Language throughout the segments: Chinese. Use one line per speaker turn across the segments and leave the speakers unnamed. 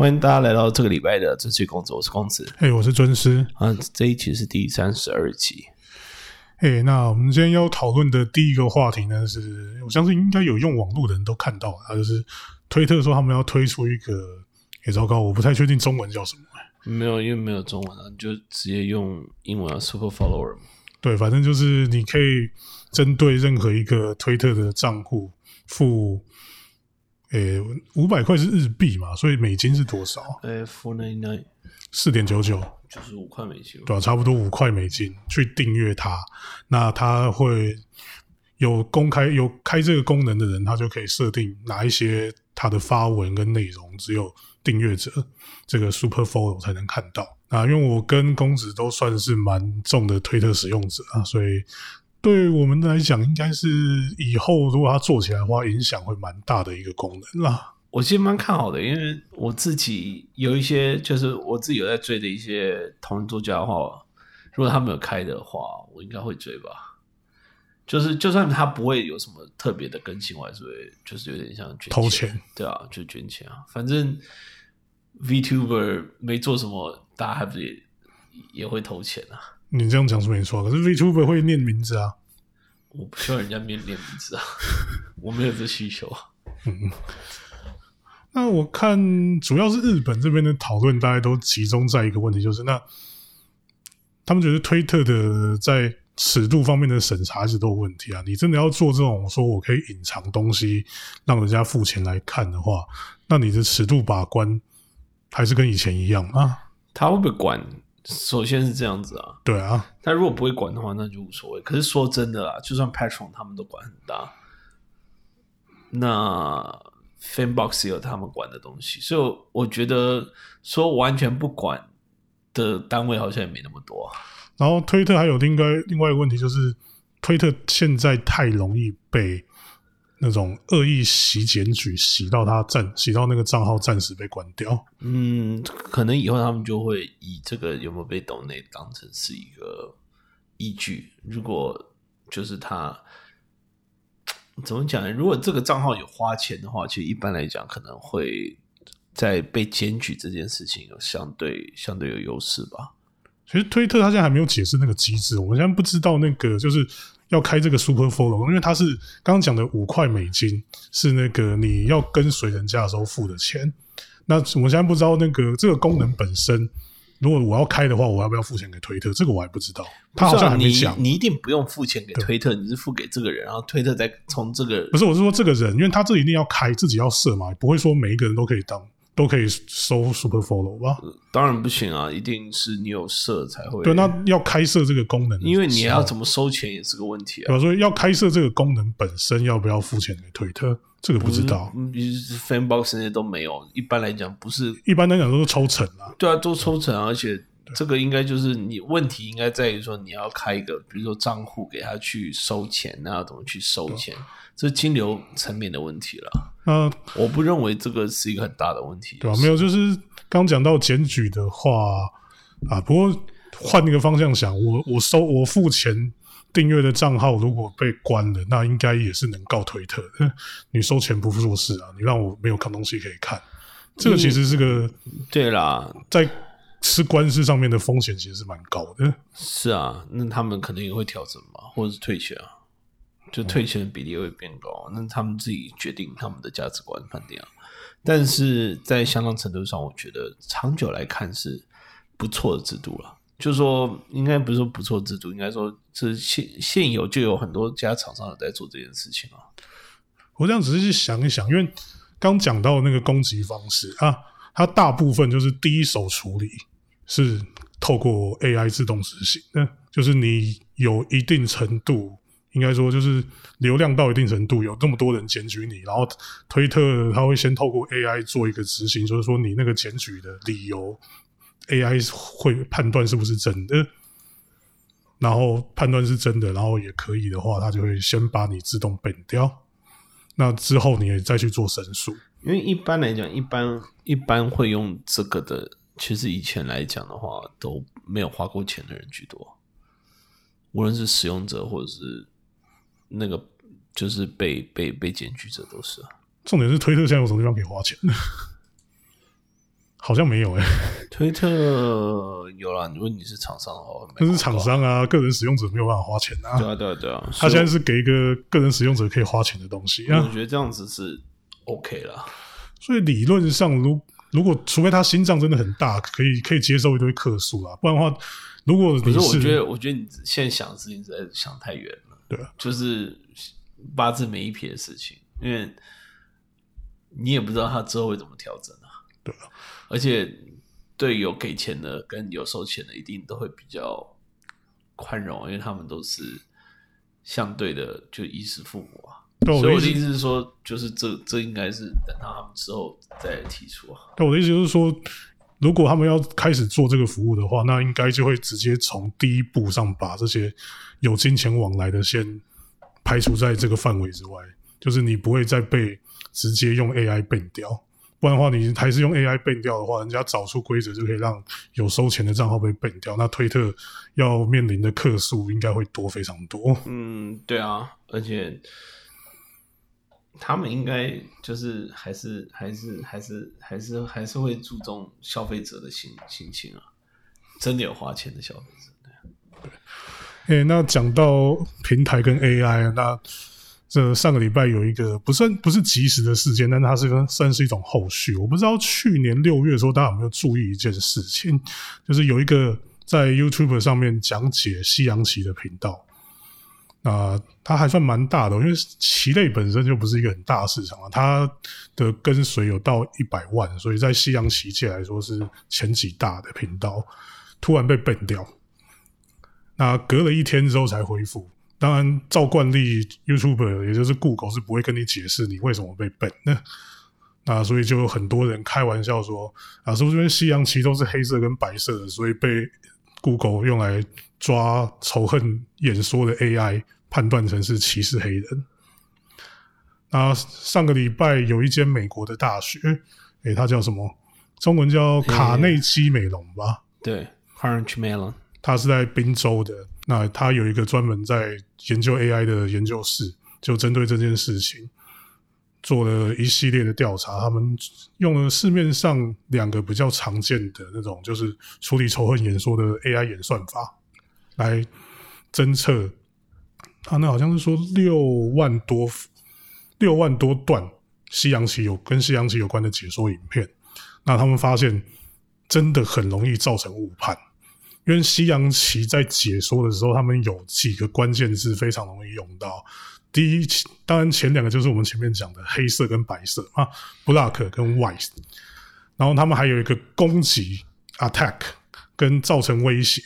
欢迎大家来到这个礼拜的这期公子，我是公子
嘿，我是尊师。
啊。这一期是第三十二集，
嘿，那我们今天要讨论的第一个话题呢，是我相信应该有用网络的人都看到，啊，就是推特说他们要推出一个，也糟糕，我不太确定中文叫什么。
没有，因为没有中文啊，你就直接用英文啊，Super Follower 嘛。
对，反正就是你可以针对任何一个推特的账户付，诶，五百块是日币嘛，所以美金是多少？
诶，Four ninety nine
四点九九，
就是五块美金。
对啊，差不多五块美金去订阅它，那它会有公开有开这个功能的人，他就可以设定哪一些他的发文跟内容只有订阅者这个 Super Follow 才能看到。啊，因为我跟公子都算是蛮重的推特使用者啊，所以对我们来讲，应该是以后如果它做起来的话，影响会蛮大的一个功能啦。
我其实蛮看好的，因为我自己有一些，就是我自己有在追的一些同人作家的话，如果他们有开的话，我应该会追吧。就是就算他不会有什么特别的更新，我还是会就是有点像捐
投钱，
对啊，就捐钱啊。反正 VTuber 没做什么，大家还不是也也会投钱啊。
你这样讲是没错，可是 VTuber 会念名字啊。
我不需要人家念念名字啊，我没有这需求嗯。
那我看主要是日本这边的讨论，大家都集中在一个问题，就是那他们觉得推特的在尺度方面的审查一直都有问题啊。你真的要做这种说我可以隐藏东西，让人家付钱来看的话，那你的尺度把关还是跟以前一样啊？
他会不会管？首先是这样子啊，
对啊，
他如果不会管的话，那就无所谓。可是说真的啦，就算 Patron 他们都管很大，那 Fanbox 也有他们管的东西，所以我觉得说完全不管的单位好像也没那么多啊。
然后推特还有另外另外一个问题，就是推特现在太容易被那种恶意洗检举洗到他暂洗到那个账号暂时被关掉。
嗯，可能以后他们就会以这个有没有被抖内当成是一个依据。如果就是他怎么讲呢？如果这个账号有花钱的话，其实一般来讲可能会在被检举这件事情有相对相对有优势吧。
其实推特它现在还没有解释那个机制，我们现在不知道那个就是要开这个 Super Follow，因为它是刚刚讲的五块美金是那个你要跟随人家的时候付的钱。那我现在不知道那个这个功能本身，如果我要开的话，我要不要付钱给推特？这个我还不知道，他好像还没
你
讲。
你一定不用付钱给推特，你是付给这个人，然后推特再从这个
不是，我是说这个人，因为他这一定要开，自己要设嘛，不会说每一个人都可以当都可以收 Super Follow 吧？
当然不行啊，一定是你有设才会。
对，那要开设这个功能，
因为你要怎么收钱也是个问题啊。
所以要开设这个功能本身要不要付钱给推特，这个不知道。
嗯，Fanbox 那些都没有。一般来讲，不是
一般来讲都是抽成啊。
对啊，都抽成啊，而且这个应该就是你问题应该在于说你要开一个，比如说账户给他去收钱，那要怎么去收钱？这是金流层面的问题了。
那
我不认为这个是一个很大的问题。
对吧？没有，就是刚讲到检举的话啊，不过换一个方向想，我我收我付钱订阅的账号如果被关了，那应该也是能告推特的。你收钱不做事啊，你让我没有看东西可以看，这个其实是个
对啦，
在吃官司上面的风险其实是蛮高的。
是啊，那他们肯定也会调整嘛，或者是退钱啊，就退钱的比例会变高，那他们自己决定他们的价值观判定啊。但是在相当程度上，我觉得长久来看是不错的制度了。就是说，应该不是说不错制度，应该说是现现有就有很多家厂商有在做这件事情啊。
我这样只是去想一想，因为刚讲到那个攻击方式啊，它大部分就是第一手处理是透过 AI 自动执行那，就是你有一定程度，应该说就是流量到一定程度，有这么多人检举你，然后推特它会先透过 AI 做一个执行，就是说你那个检举的理由，AI 会判断是不是真的。然后判断是真的，然后也可以的话，他就会先把你自动 ban 掉。那之后你也再去做申诉。
因为一般来讲，一般一般会用这个的，其实以前来讲的话，都没有花过钱的人居多，无论是使用者或者是那个就是被被被检举者都是啊。
重点是推特现在有什么地方可以花钱？好像没有哎、
推特有啦，如果你是厂商的话，
但是厂商啊，个人使用者没有办法花钱啊。
对啊，对啊，对啊，
他现在是给一个个人使用者可以花钱的东西啊，
以我觉得这样子是 OK 啦。
所以理论上，如如果除非他心脏真的很大，可以可以接受一堆客诉啦，不然的话，如果你
可是我觉得，我觉得你现在想的事情实在是想太远了。就是八字没一撇的事情，因为你也不知道他之后会怎么调整啊。
对啊，
而且对有给钱的跟有收钱的，一定都会比较宽容，因为他们都是相对的就衣食父母啊。
对我
所以我的意
思，
是说，就是这这应该是等到他们之后再提出啊。
但我的意思就是说，如果他们要开始做这个服务的话，那应该就会直接从第一步上把这些有金钱往来的先排除在这个范围之外，就是你不会再被直接用 AI 变掉。不然的话，你还是用 AI 变掉的话，人家找出规则就可以让有收钱的账号被变掉。那推特要面临的客数应该会多非常多。
嗯，对啊，而且他们应该就是还是还是还是还是还是会注重消费者的心心情啊，真的有花钱的消费者。
对诶、那讲到平台跟 AI，那这上个礼拜有一个不算不是及时的事件，但它是算是一种后续。我不知道去年六月的时候，大家有没有注意一件事情，就是有一个在 YouTube 上面讲解西洋棋的频道。那它还算蛮大的，因为棋类本身就不是一个很大的市场啊，它的跟随有到一百万，所以在西洋棋界来说是前几大的频道，突然被 ban 掉。那隔了一天之后才恢复。当然，照惯例，YouTube 也就是 Google 是不会跟你解释你为什么被 ban 的。那所以就有很多人开玩笑说啊，是不是因为西洋棋都是黑色跟白色的，所以被 Google 用来抓仇恨演说的 AI 判断成是歧视黑人？那上个礼拜有一间美国的大学，诶，它叫什么？中文叫卡内基美容吧？
对，Carnegie Mellon，
他是在宾州的，那它有一个专门在研究 AI 的研究室，就针对这件事情做了一系列的调查。他们用了市面上两个比较常见的那种，就是处理仇恨演说的 AI 演算法，来侦测。他那好像是说六万多六万多段西洋棋有跟西洋棋有关的解说影片，那他们发现真的很容易造成误判。因为西洋棋在解说的时候，他们有几个关键字非常容易用到。第一，当然前两个就是我们前面讲的黑色跟白色啊，black 跟 white。然后他们还有一个攻击 attack 跟造成威胁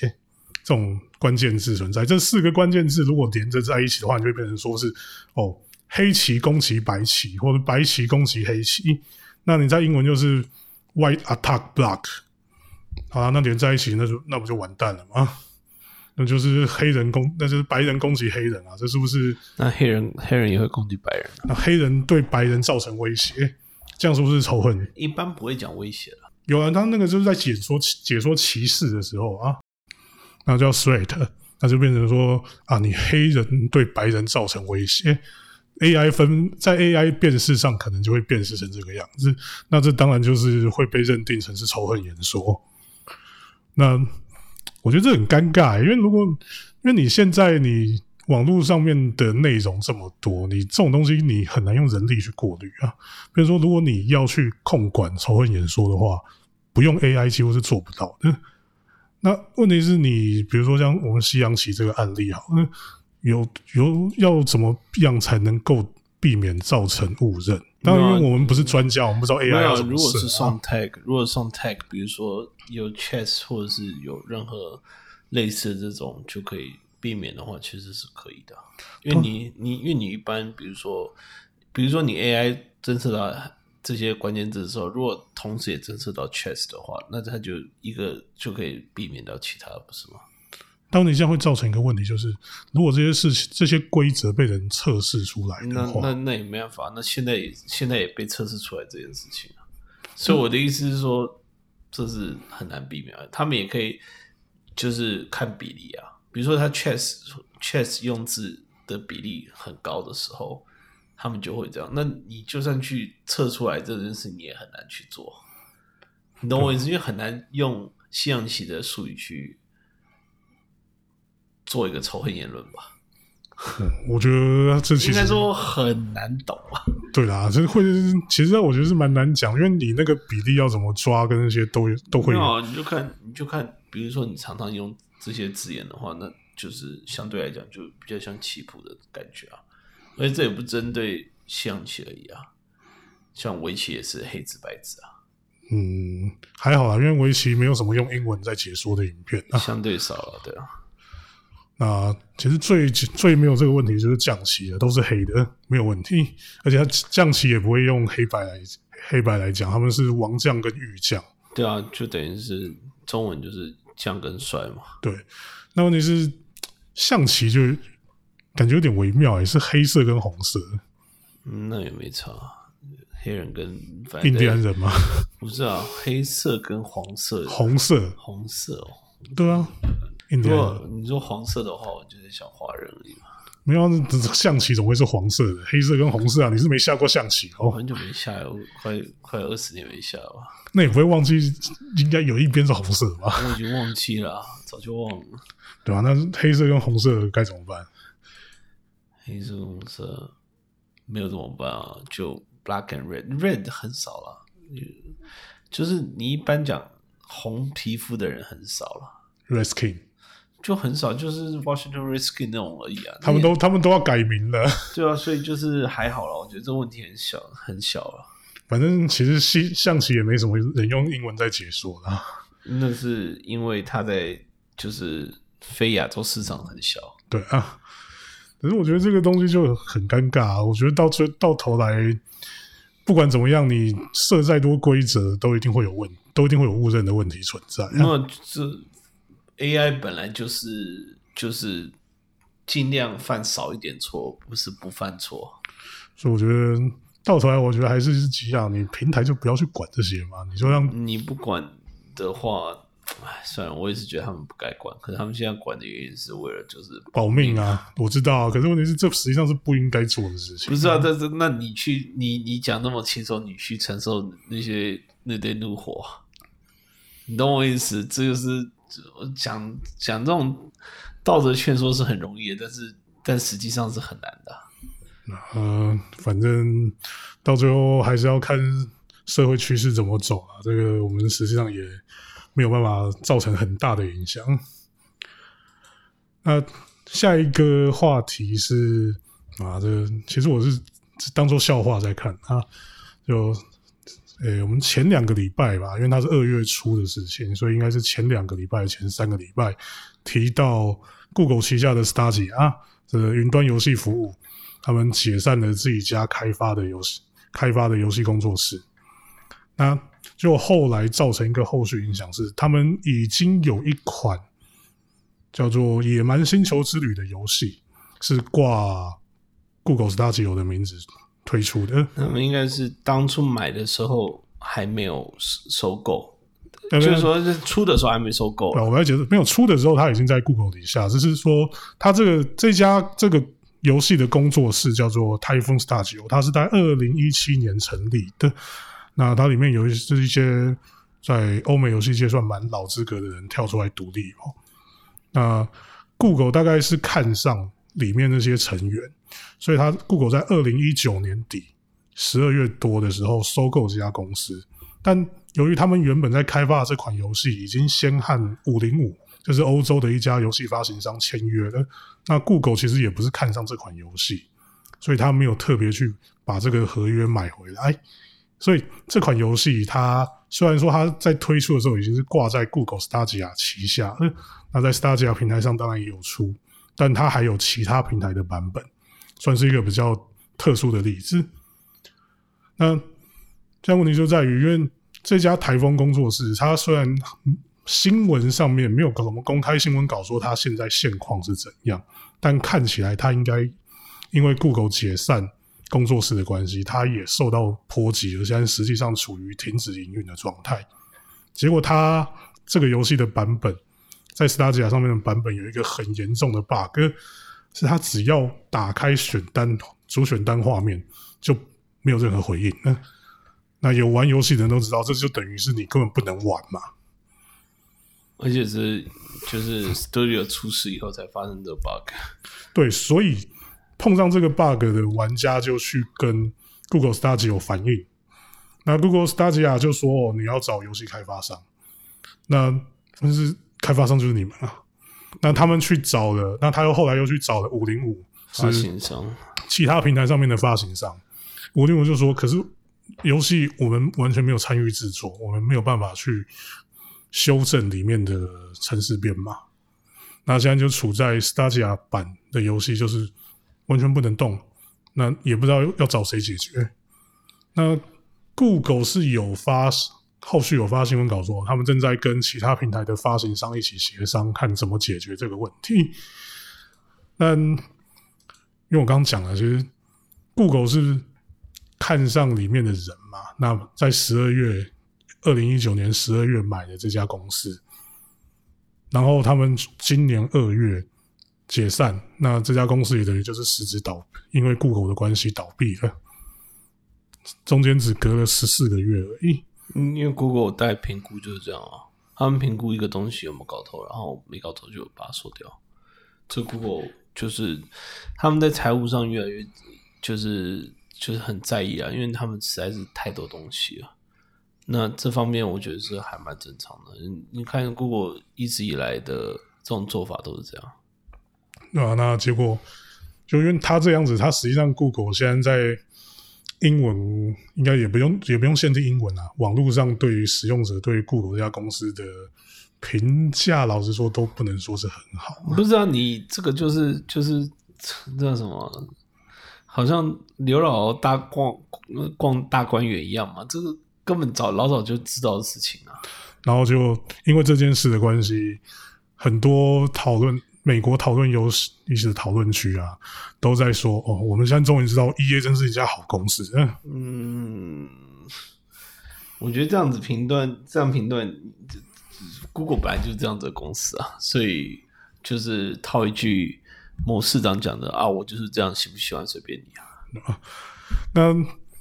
这种关键字存在。这四个关键字如果连着在一起的话，你就会变成说是哦，黑棋攻击白棋，或者白棋攻击黑棋。那你在英文就是 white attack black。好啊，那连在一起，那就那不就完蛋了吗？那就是黑人攻，那就是白人攻击黑人啊，这是不是？
那黑人黑人也会攻击白人啊？
那黑人对白人造成威胁，这样是不是仇恨？
一般不会讲威胁了。
有人他那个就是在解说解说歧视的时候啊，那叫 threat，那就变成说啊，你黑人对白人造成威胁。AI 分在 AI 辨识上可能就会辨识成这个样子，那这当然就是会被认定成是仇恨言说。那我觉得这很尴尬，因为如果因为你现在你网络上面的内容这么多，你这种东西你很难用人力去过滤啊。比如说，如果你要去控管仇恨演说的话，不用 AI 几乎是做不到的。那问题是你，比如说像我们西洋棋这个案例，啊，那有有要怎么样才能够避免造成误认？当然，因为我们不是专家，我们不知道 AI
没有，
要怎么啊
如果是送 tag，如果送 tag，比如说有 chess 或者是有任何类似的这种就可以避免的话，其实是可以的。因为你你因为你一般比如说比如说你 AI 侦测到这些关键字的时候，如果同时也侦测到 chess 的话，那它就一个就可以避免到其他的，不是吗？
当你这样会造成一个问题，就是如果这些事情、这些规则被人测试出来的
那
话，
那那也没办法，那现在也现在也被测试出来这件事情啊。所以我的意思是说，这是很难避免。他们也可以就是看比例啊，比如说他 chess chess 用字的比例很高的时候，他们就会这样。那你就算去测出来这件事，你也很难去做。你懂我意思？因为很难用西洋棋的术语去做一个仇恨言论吧。
我觉得这其实
应该说很难懂啊。
对啦，这会其实我觉得是蛮难讲，因为你那个比例要怎么抓，跟那些都都会有。
你就看你就看，比如说你常常用这些字眼的话，那就是相对来讲就比较像棋谱的感觉啊。而且这也不针对象棋而已啊，像围棋也是黑字白字啊，
嗯，还好啦，因为围棋没有什么用英文在解说的影片啊。
相对少了，对啊。
那其实最最没有这个问题就是象棋了，都是黑的，没有问题。而且它象棋也不会用黑白来黑白来讲，他们是王将跟御将。
对啊，就等于是中文就是将跟帅嘛。
对，那问题是象棋就感觉有点微妙，也是黑色跟红色。
嗯，那也没差，黑人跟反
印第安人吗？
不是啊，黑色跟黄色，
红色，
红色哦。
对啊，印第
如
安人
果你说黄色的话，我就是想华人而已嘛。
没有象棋怎么会是黄色的？黑色跟红色啊？你是没下过象棋哦？
我很久没下了，我快快二十年没下了吧，
那你不会忘记应该有一边是红色的吧？
我已经忘记了啊，早就忘了。
对吧、那黑色跟红色该怎么办？
黑色、红色没有怎么办啊？就 black and red，red 很少了，就是你一般讲红皮肤的人很少了
，Red Skin，
就很少，就是 Washington Redskins 那种而已啊。
他们都他们都要改名了。
对啊，所以就是还好了，我觉得这问题很小，很小了。
反正其实西象棋也没什么人用英文在解说的啊。
那是因为它在就是非亚洲市场很小，
对啊，可是我觉得这个东西就很尴尬、啊。我觉得到最到头来，不管怎么样，你设再多规则，都一定会有问，都一定会有误认的问题存在、啊。
那这 AI 本来就是就是尽量犯少一点错，不是不犯错。
所以我觉得到头来，我觉得还是几样，你平台就不要去管这些嘛，你就让
你不管的话，哎，算了，我也是觉得他们不该管，可是他们现在管的原因是为了就是
保命啊。我知道啊，可是问题是，这实际上是不应该做的事情。
不是啊，但是那你去你你讲那么轻松，你去承受那些那堆怒火，你懂我意思？这就是我我讲讲这种道德劝说是很容易的，但是但实际上是很难的。
呃，反正到最后还是要看社会趋势怎么走啊。这个我们实际上也没有办法造成很大的影响。那下一个话题是啊，这其实我是当做笑话在看啊，就诶、我们前两个礼拜吧，因为它是二月初的事情，所以应该是前两个礼拜、前三个礼拜提到 Google 旗下的 Stadia 啊，这云端游戏服务。他们解散了自己家开发的游戏开发的游戏工作室，那就后来造成一个后续影响是，他们已经有一款叫做《野蛮星球之旅》的游戏是挂 Google Stadia 的名字推出的，
他们应该是当初买的时候还没有收收购，
就
就是说是出的时候还没收购
啊，我们要解释，没有出的时候，它已经在 Google 底下，只是说它这个这家这个游戏的工作室叫做 Typhoon Studio，它是在二零一七年成立的。那它里面有一是一些在欧美游戏界算蛮老资格的人跳出来独立哦。那 Google 大概是看上里面那些成员，所以他 Google 在二零一九年底十二月多的时候收购这家公司，但由于他们原本在开发的这款游戏已经先和五零五，就是欧洲的一家游戏发行商签约了，那 Google 其实也不是看上这款游戏，所以他没有特别去把这个合约买回来。所以这款游戏它虽然说它在推出的时候已经是挂在 Google Stadia 旗下，那在 Stadia 平台上当然也有出，但它还有其他平台的版本，算是一个比较特殊的例子。那这样问题就在于，因为这家台风工作室，它虽然新闻上面没有什么公开新闻稿说它现在现况是怎样，但看起来它应该因为 Google 解散工作室的关系，它也受到波及，而现在实际上处于停止营运的状态。结果它这个游戏的版本在 Stadia 上面的版本有一个很严重的 bug，是它只要打开选单主选单画面就没有任何回应。那那有玩游戏的人都知道，这就等于是你根本不能玩嘛。
而且是就是 Studio 出事以后才发生的 bug。
对，所以碰上这个 bug 的玩家就去跟 Google Stadia 有反应。那 Google Stadia 就说：“哦，你要找游戏开发商。”那但是开发商就是你们啊。那他们去找了，那他又后来又去找了五零五
发行商，
其他平台上面的发行商。五零五就说：“可是游戏我们完全没有参与制作，我们没有办法去修正里面的城市编码。”那现在就处在 Stadia 版的游戏，就是完全不能动。那也不知道要找谁解决。那 Google 是有发。后续有发新闻稿说，他们正在跟其他平台的发行商一起协商，看怎么解决这个问题。但因为我刚刚讲了，其实 Google 是看上里面的人嘛。那在十二月，二零一九年十二月买的这家公司，然后他们今年二月解散，那这家公司也等于就是实质倒，因为 Google 的关系倒闭了。中间只隔了十四个月而已。
因为 Google 带评估就是这样啊，他们评估一个东西有没有搞头，然后没搞头就把它收掉。这 Google 就是他们在财务上越来越就是就是很在意啊，因为他们实在是太多东西了。那这方面我觉得是还蛮正常的。你看 Google 一直以来的这种做法都是这样。
啊，那结果就因为他这样子，他实际上 Google 现在在。英文应该也不用，也不用限制英文啊。网络上对于使用者对 Google 这家公司的评价，老实说都不能说是很好。
不知道你这个就是就是叫什么，好像刘老大逛逛大观园一样嘛？这个根本早老早就知道的事情啊。
然后就因为这件事的关系，很多讨论。美国讨论游戏一些讨论区啊，都在说哦，我们现在终于知道 E A 真是一家好公司。
嗯，我觉得这样子评断，这样评断，Google 本来就是这样子的公司啊，所以就是套一句某市长讲的啊，我就是这样，喜不喜欢随便你
啊。那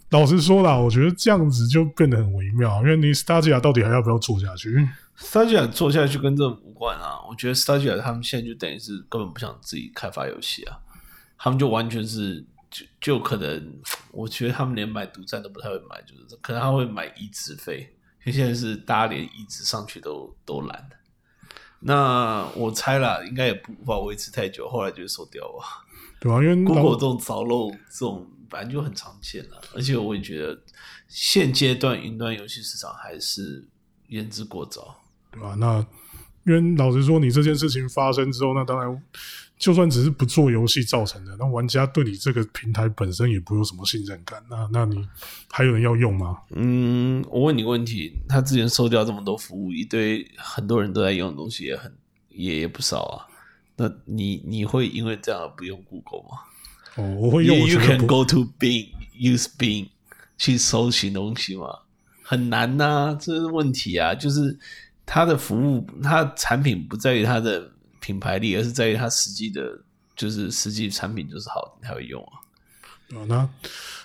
老实说啦，我觉得这样子就变得很微妙，因为你 Stadia 到底还要不要做下去
？Stadia 做下去跟这无关啊，我觉得 Stadia 他们现在就等于是根本不想自己开发游戏啊，他们就完全是就就可能，我觉得他们连买独占都不太会买，就是可能他会买移植费，因为现在是大家连移植上去都都懒。那我猜啦，应该也不无法维持太久，后来就收掉了。
对啊，因为
Google 这种早漏这种反正就很常见了，而且我也觉得现阶段云端游戏市场还是言之过早。
对吧？那因为老实说，你这件事情发生之后，那当然，就算只是不做游戏造成的，那玩家对你这个平台本身也不有什么信任感。那那你还有人要用吗？
嗯，我问你个问题：他之前收掉这么多服务，一堆很多人都在用的东西也很也也不少啊。那你你会因为这样而不用 Google 吗？
哦，我会用。
You can go to Bing, use Bing 去搜寻东西吗？很难呐，这是问题啊，就是。它的服务，它的产品不在于它的品牌力，而是在于它实际的，就是实际产品就是好，你才会用啊。
啊，那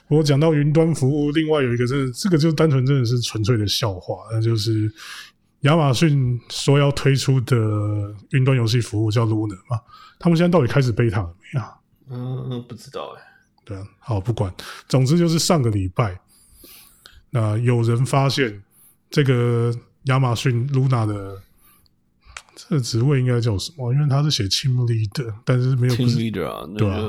我讲到云端服务，另外有一个，真的这个就单纯真的是纯粹的笑话，那就是亚马逊说要推出的云端游戏服务叫 Luna 嘛？他们现在到底开始 beta 了没
啊？嗯，不知道哎。
对啊，好，不管，总之就是上个礼拜，那有人发现这个。亚马逊 Luna 的这个职位应该叫什么？因为他是写 team leader，但是没有
team leader 啊，
对啊，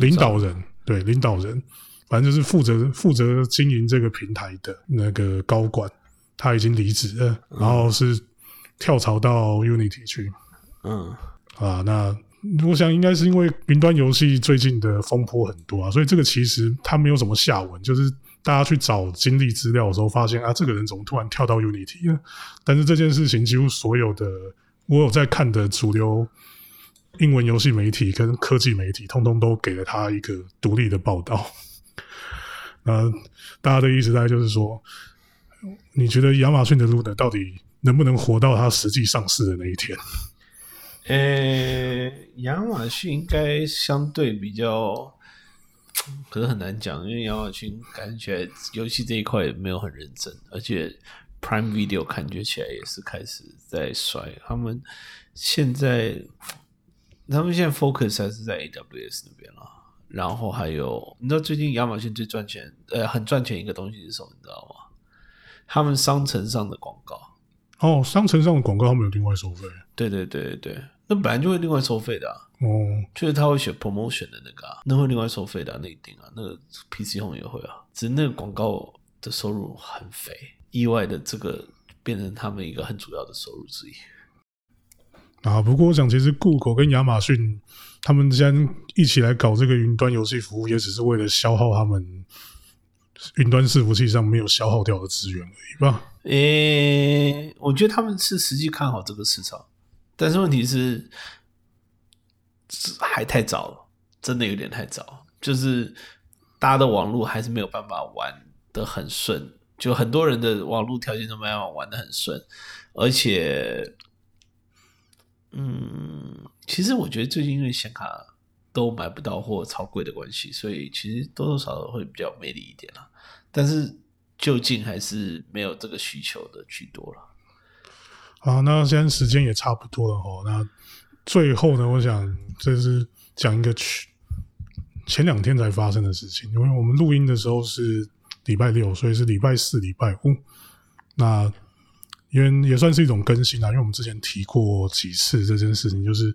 领导人，对领导人，反正就是负责负责经营这个平台的那个高管，他已经离职了，然后是跳槽到 Unity 去。
嗯，
啊，那我想应该是因为云端游戏最近的风波很多啊，所以这个其实它没有什么下文，就是。大家去找经历资料的时候，发现啊，这个人怎么突然跳到 Unity 了？但是这件事情几乎所有的我有在看的主流英文游戏媒体跟科技媒体，通通都给了他一个独立的报道。那大家的意思大概就是说，你觉得亚马逊的 Luna 到底能不能活到它实际上市的那一天？
呃，亚马逊应该相对比较。可是很难讲，因为亚马逊感觉游戏这一块没有很认真，而且 Prime Video 感觉起来也是开始在衰。他们现在，他们现在 focus 还是在 AWS 那边了。然后还有，你知道最近亚马逊最赚钱，呃，很赚钱一个东西是什么？你知道吗？他们商城上的广告。
哦，商城上的广告他们有另外收费。
对对对对对，那本来就会另外收费的。
哦，
就是他会选 promotion 的那个，啊，那会另外收费的那一定啊，那个 PC Home 也会啊，只是那个广告的收入很肥，意外的这个变成他们一个很主要的收入之一。
啊，不过我想，其实 Google 跟亚马逊他们之间一起来搞这个云端游戏服务，也只是为了消耗他们云端伺服器上没有消耗掉的资源而已吧？
诶，我觉得他们是实际看好这个市场，但是问题是。还太早了，真的有点太早。就是大家的网络还是没有办法玩的很顺，就很多人的网络条件都没办法玩的很顺。而且，嗯，其实我觉得最近因为显卡都买不到或超贵的关系，所以其实多多少少会比较魅力一点了。但是究竟还是没有这个需求的居多了。
好，那现在时间也差不多了哦，那。最后呢，我想这是讲一个前前两天才发生的事情，因为我们录音的时候是礼拜六，所以是礼拜四、礼拜五。那因为也算是一种更新啊，因为我们之前提过几次这件事情，就是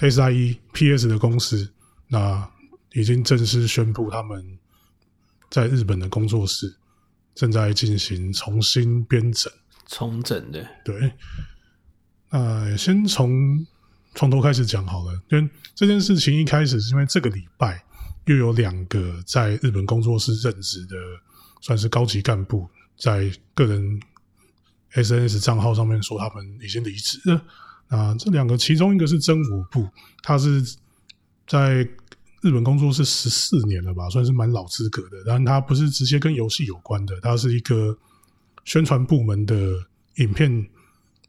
SIE PS 的公司那已经正式宣布他们在日本的工作室正在进行重新编整、
重整的。
对，那，先从。从头开始讲好了，因为这件事情一开始是因为这个礼拜又有两个在日本工作室任职的，算是高级干部，在个人 SNS 账号上面说他们已经离职了。啊，这两个其中一个是真我部，他是在日本工作室十四年了吧，算是蛮老资格的。但他不是直接跟游戏有关的，他是一个宣传部门的影片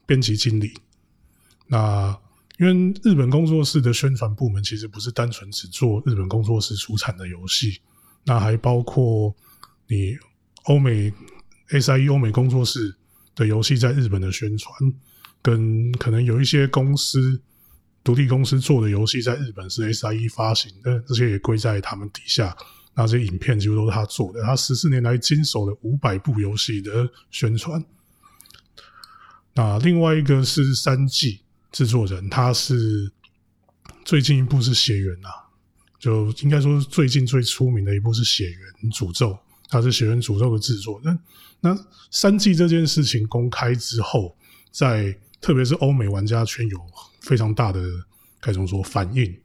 编辑经理。那因为日本工作室的宣传部门其实不是单纯只做日本工作室出产的游戏，那还包括你欧美 SIE 欧美工作室的游戏在日本的宣传，跟可能有一些公司独立公司做的游戏在日本是 SIE 发行的，这些也归在他们底下。那些影片几乎都是他做的，他十四年来经手了五百部游戏的宣传。那另外一个是三 G。制作人他是最近一部是《血缘》呐，就应该说最近最出名的一部是《血缘诅咒》，他是《血缘诅咒》的制作。那那三季这件事情公开之后，在特别是欧美玩家圈有非常大的该怎么说反应，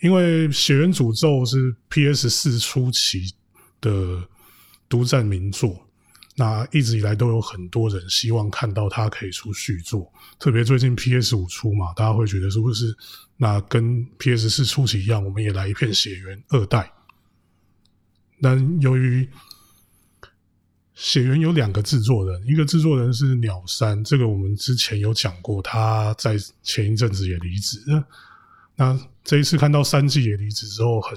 因为《血缘诅咒》是 PS 四初期的独占名作。那一直以来都有很多人希望看到它可以出续作，特别最近 PS 五出嘛，大家会觉得是不是那跟 PS 四初期一样，我们也来一片血缘二代。但由于血缘有两个制作人，一个制作人是鸟山，这个我们之前有讲过，他在前一阵子也离职。那这一次看到三季也离职之后，很。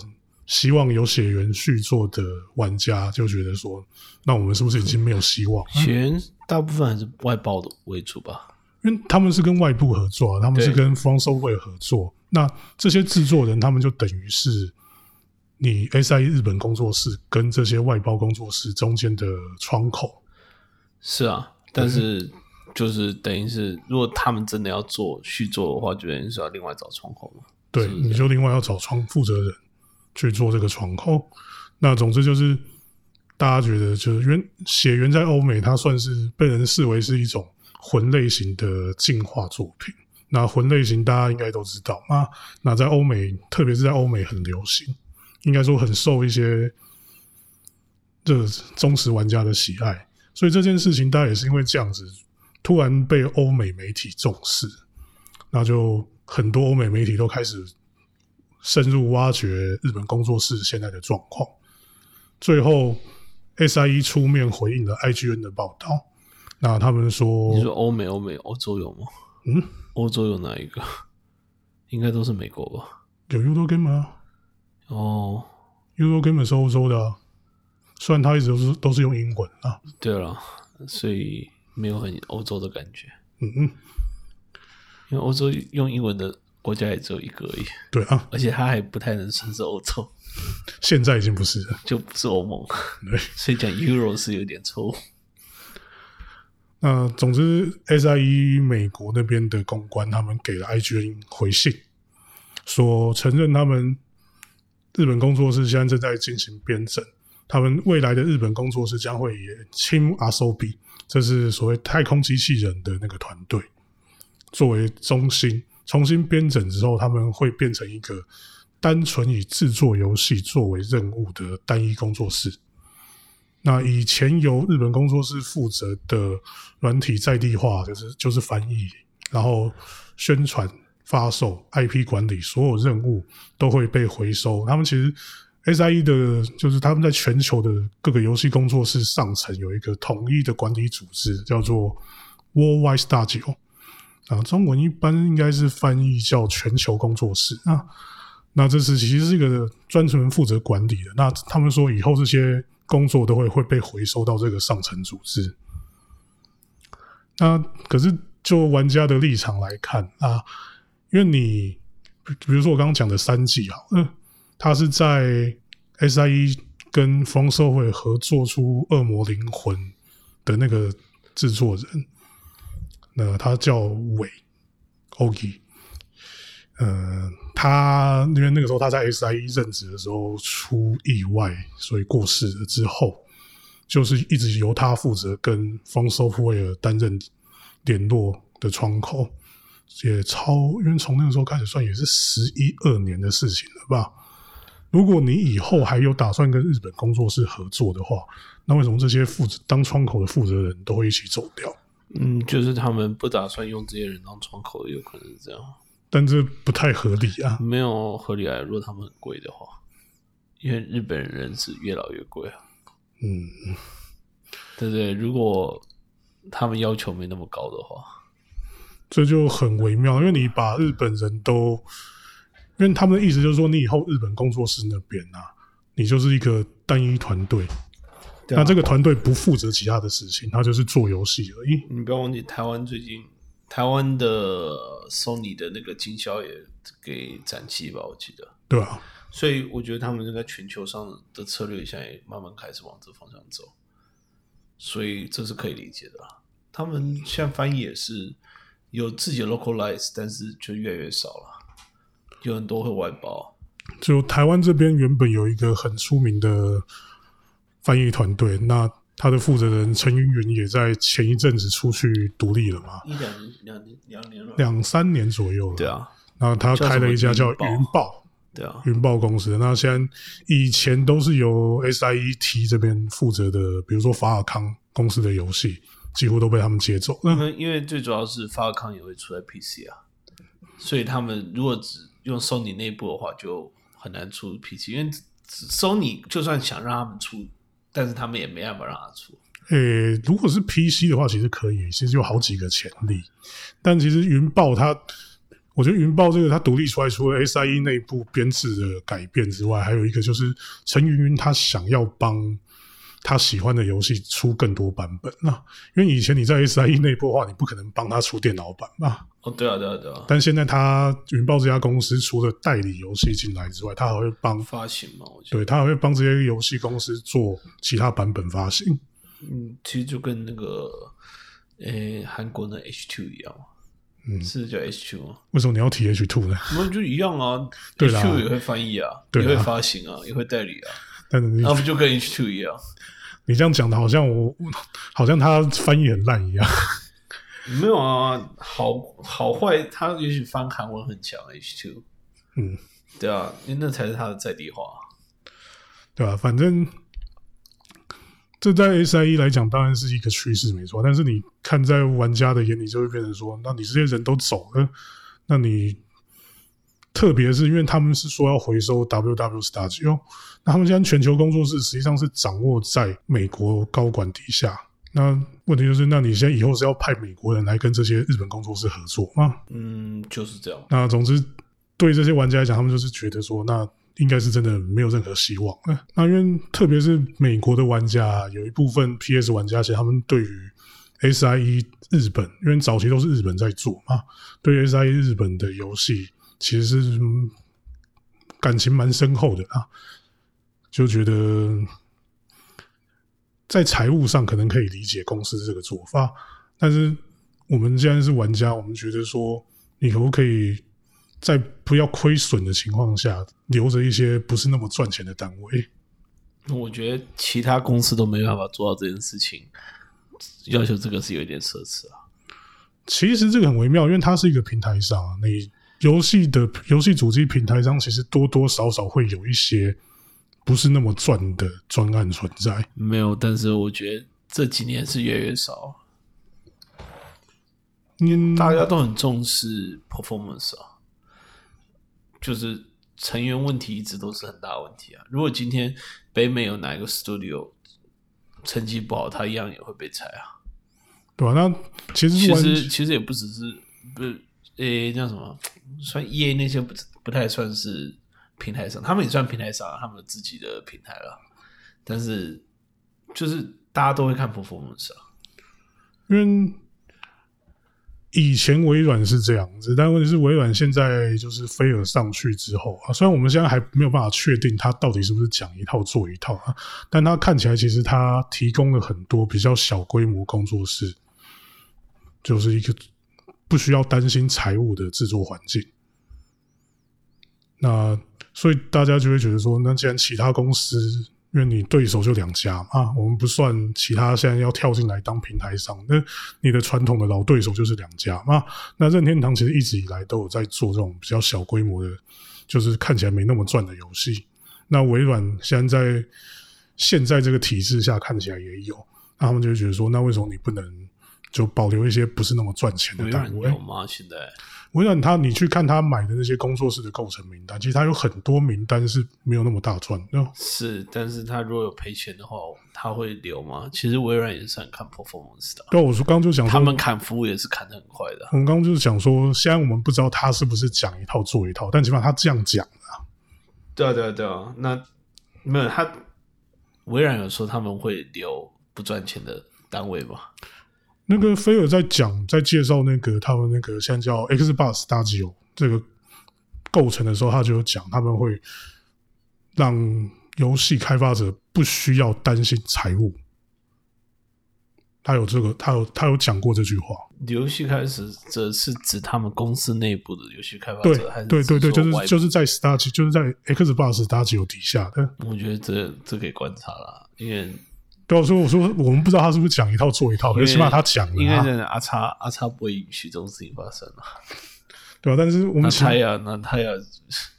希望有血缘续作的玩家就觉得说，那我们是不是已经没有希望？
血缘大部分还是外包的为主吧，
因为他们是跟外部合作，他们是跟 From Software 合作。那这些制作人，他们就等于是你 SIE 日本工作室跟这些外包工作室中间的窗口。
是啊，但是就是等于是，如果他们真的要做续作的话，就等于是要另外找窗口嘛。
对，你就另外要找窗负责人。去做这个窗口，那总之就是大家觉得，就是原血缘在欧美，它算是被人视为是一种魂类型的进化作品。那魂类型大家应该都知道啊，那在欧美，特别是在欧美很流行，应该说很受一些这忠实玩家的喜爱。所以这件事情，大家也是因为这样子，突然被欧美媒体重视，那就很多欧美媒体都开始。深入挖掘日本工作室现在的状况，最后 SIE 出面回应了 IGN 的报道。那他们说：“
你说欧美、欧美、欧洲有吗？
嗯，
欧洲有哪一个？应该都是美国吧？
有 u d o Game 吗？
哦
Eurogame 是欧洲的、啊，虽然它一直都是都是用英文啊。
对了，所以没有很欧洲的感觉，
嗯嗯，
因为欧洲用英文的国家也只有一个而已，
对啊，
而且他还不太能算是欧洲，
现在已经不是了。
就不是欧盟，
对，
所以讲 Euro 是有点错误。
那总之，SIE 美国那边的公关他们给了 IGN 回信，说承认他们日本工作室现在正在进行编整，他们未来的日本工作室将会以 Team Asobi，这是所谓太空机器人的那个团队作为中心，重新编整之后，他们会变成一个单纯以制作游戏作为任务的单一工作室。那以前由日本工作室负责的软体在地化，就是就是翻译，然后宣传、发售、IP 管理，所有任务都会被回收。他们其实 SIE 的，就是他们在全球的各个游戏工作室上层有一个统一的管理组织，叫做 Worldwide Studio。啊，中文一般应该是翻译叫全球工作室啊。那这是其实是一个专门负责管理的。那他们说以后这些工作都会会被回收到这个上层组织。那可是就玩家的立场来看啊，因为你比如说我刚刚讲的三季啊，嗯，他是在 SIE 跟风社会合作出《恶魔灵魂》的那个制作人，那他叫韦 Ogi，呃，他因为那个时候他在 SIE 任职的时候出意外，所以过世了之后，就是一直由他负责跟 From Software 担任联络的窗口，也超因为从那个时候开始算也是十一二年的事情了吧。如果你以后还有打算跟日本工作室合作的话，那为什么这些负责当窗口的负责人都会一起走掉？
嗯，就是他们不打算用这些人当窗口，有可能是这样。
但这不太合理啊！
没有合理啊，如果他们很贵的话，因为日本人是越老越贵啊，
嗯，
对不对？如果他们要求没那么高的话，
这就很微妙，因为你把日本人都，因为他们的意思就是说，你以后日本工作室那边啊，你就是一个单一团队，
对啊
那这个团队不负责其他的事情，他就是做游戏而已。
你不要忘记，台湾最近台湾的 Sony 的那个经销也给展期吧，我记得。
对啊，
所以我觉得他们在全球上的策略现在也慢慢开始往这方向走，所以这是可以理解的啊。他们现在翻译也是有自己的 localize，但是就越来越少了，有很多会外包。
就台湾这边原本有一个很出名的翻译团队，那他的负责人陈云云也在前一阵子出去独立了嘛，
一两两年两年了，
两三年左右了。
对，啊，
那他开了一家叫云豹。
对啊，
云豹公司，那现在以前都是由 SIET 这边负责的，比如说法尔康公司的游戏，几乎都被他们接走。
因
那
为因为最主要是法尔康也会出在 PC 啊，所以他们如果只用 Sony 内部的话，就很难出 PC，因为只 Sony 就算想让他们出，但是他们也没办法让他出。
诶、如果是 PC 的话，其实可以，其实有好几个潜力。但其实云豹它，我觉得云豹这个它独立出来，除了 SIE 内部编制的改变之外，还有一个就是陈云云他想要帮他喜欢的游戏出更多版本。那因为以前你在 SIE 内部的话，你不可能帮他出电脑版嘛。
哦，对啊，对啊，对啊，
但现在他云豹这家公司除了代理游戏进来之外，他还会帮
发行嘛，我觉得，
对他还会帮这些游戏公司做其他版本发行。
嗯，其实就跟那个诶韩国的 H two 一样嘛，
嗯
是叫 H two 吗？
为什么你要提 H two 呢？
那就一样啊，H two 也会翻译啊，也会发行啊，也会代理啊，
但是你、
那不就跟 H two 一样？
你这样讲的，好像我 好像他翻译很烂一样。
没有啊，好好坏，他也许翻韩文很强 H two，
嗯，
对啊，因为那才是他的在地化。
对吧、反正这在 SIE 来讲当然是一个趋势，没错。但是你看在玩家的眼里，就会变成说，那你这些人都走了，那你特别是因为他们是说要回收 WW Studio，那他们现在全球工作室实际上是掌握在美国高管底下。那问题就是，那你现在以后是要派美国人来跟这些日本工作室合作吗？
嗯，就是这样。
那总之，对这些玩家来讲，他们就是觉得说，那应该是真的没有任何希望。呃那因为特别是美国的玩家，有一部分 PS 玩家，其实他们对于 SIE 日本，因为早期都是日本在做嘛，对于 SIE 日本的游戏其实是、嗯感情蛮深厚的啊，就觉得在财务上可能可以理解公司这个做法，但是我们既然是玩家，我们觉得说，你可不可以在不要亏损的情况下，留着一些不是那么赚钱的单位？
我觉得其他公司都没办法做到这件事情，要求这个是有一点奢侈啊。
其实这个很微妙，因为它是一个平台上，啊你游戏的游戏主机平台上，其实多多少少会有一些不是那么赚的专案存在。
没有，但是我觉得这几年是越来越少，
嗯，
大家都很重视 performance 啊，就是成员问题一直都是很大的问题啊。如果今天北美有哪一个 studio 成绩不好，他一样也会被裁啊。
对吧？那其实
其实其实也不只是不是诶、叫什么，算 EA 那些不不太算是平台上，他们也算平台上，他们自己的平台了。但是就是大家都会看 performance 啊，
因为以前微软是这样子，但问题是微软现在就是飞尔上去之后啊，虽然我们现在还没有办法确定它到底是不是讲一套做一套啊，但它看起来其实它提供了很多比较小规模工作室，就是一个不需要担心财务的制作环境。那所以大家就会觉得说，那既然其他公司，因为你对手就两家嘛，我们不算其他现在要跳进来当平台商，那你的传统的老对手就是两家嘛。那任天堂其实一直以来都有在做这种比较小规模的，就是看起来没那么赚的游戏。那微软现在在现在这个体制下看起来也有，那他们就会觉得说，那为什么你不能就保留一些不是那么赚钱的
微
单位？
软有吗？现在
微软它，你去看他买的那些工作室的构成名单，其实它有很多名单是没有那么大赚的。
是，但是他如果有赔钱的话，他会留吗？其实微软也是很看 performance 的啊、
对，我说刚刚就想说，
他们砍服务也是砍的很快的啊。
我们刚刚就是想说，现在我们不知道他是不是讲一套做一套，但起码他这样讲啊，
对啊，对啊，对啊。那没有他，微软有说他们会留不赚钱的单位吧？
那个菲尔在讲，在介绍那个他们那个现在叫 Xbox Studio 这个构成的时候，他就有讲他们会让游戏开发者不需要担心财务。他有这个，他有他有讲过这句话。
游戏开始者是指他们公司内部的游戏开发
对
者，还是
对对对，就是就是在 Studio 就是在 Xbox Studio 底下的。
我觉得这这可以观察啦，因为
对，所以我说我们不知道他是不是讲一套做一套，可是起码他讲了、啊，
应该真的阿叉阿叉不会允许这种事情发生啊。
对吧、但是我们起
他呀，那他呀，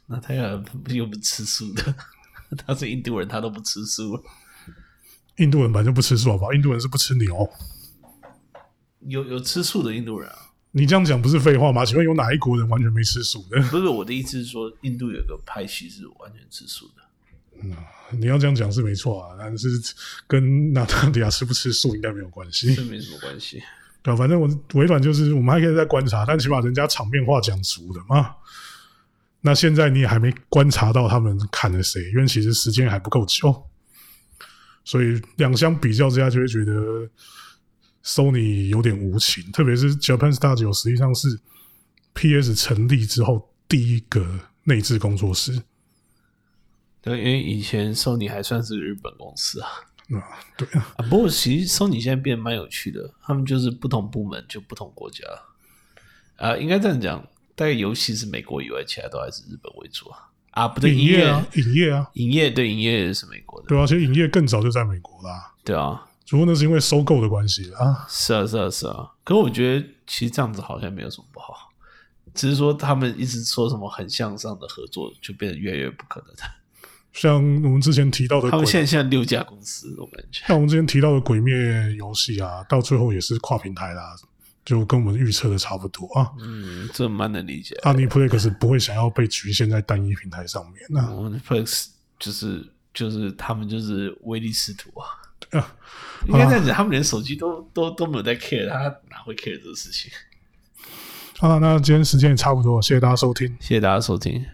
那他呀又不吃素的，他是印度人，他都不吃素。
印度人本来就不吃素，好不好？印度人是不吃牛。
有有吃素的印度人啊？
你这样讲不是废话吗？请问有哪一国人完全没吃素的？
不是我的意思是说，印度有个派系是完全吃素的。
你要这样讲是没错啊，但是跟纳塔利亚吃不吃素应该没有关系
这。没什么关系。
对吧、反正我微软就是我们还可以再观察，但起码人家场面话讲足了嘛。那现在你也还没观察到他们砍了谁，因为其实时间还不够久，所以两相比较之下，就会觉得 Sony 有点无情，特别是 Japan Studio 实际上是 PS 成立之后第一个内置工作室
对，因为以前 Sony 还算是日本公司啊。
啊，对啊，
啊，不过其实 Sony 现在变得蛮有趣的，他们就是不同部门就不同国家。啊，应该这样讲，大概游戏是美国以外，其他都还是日本为主啊。啊，不对，
影
营业
业啊，影业啊，
营业对营业也是美国的，
对啊，其实影业更早就在美国啦，
对啊，
只不过那是因为收购的关系啊。
是啊，是啊，是啊。可我觉得其实这样子好像没有什么不好，只是说他们一直说什么很向上的合作，就变得越来越不可能了。
像我们之前提到的鬼
他们，现在现在六家公司，我感觉
像我们之前提到的鬼灭游戏啊，到最后也是跨平台啦，就跟我们预测的差不多啊。
嗯，这蛮能理解的。
阿尼 Plex 不会想要被局限在单一平台上面那、
我们 Netflix 就是就是他们就是唯利是图啊，
啊，
应该这样子，他们连手机都都都没有在 care，他哪会 care 这个事情？
好了，那今天时间也差不多，谢谢大家收听。
谢谢大家收听。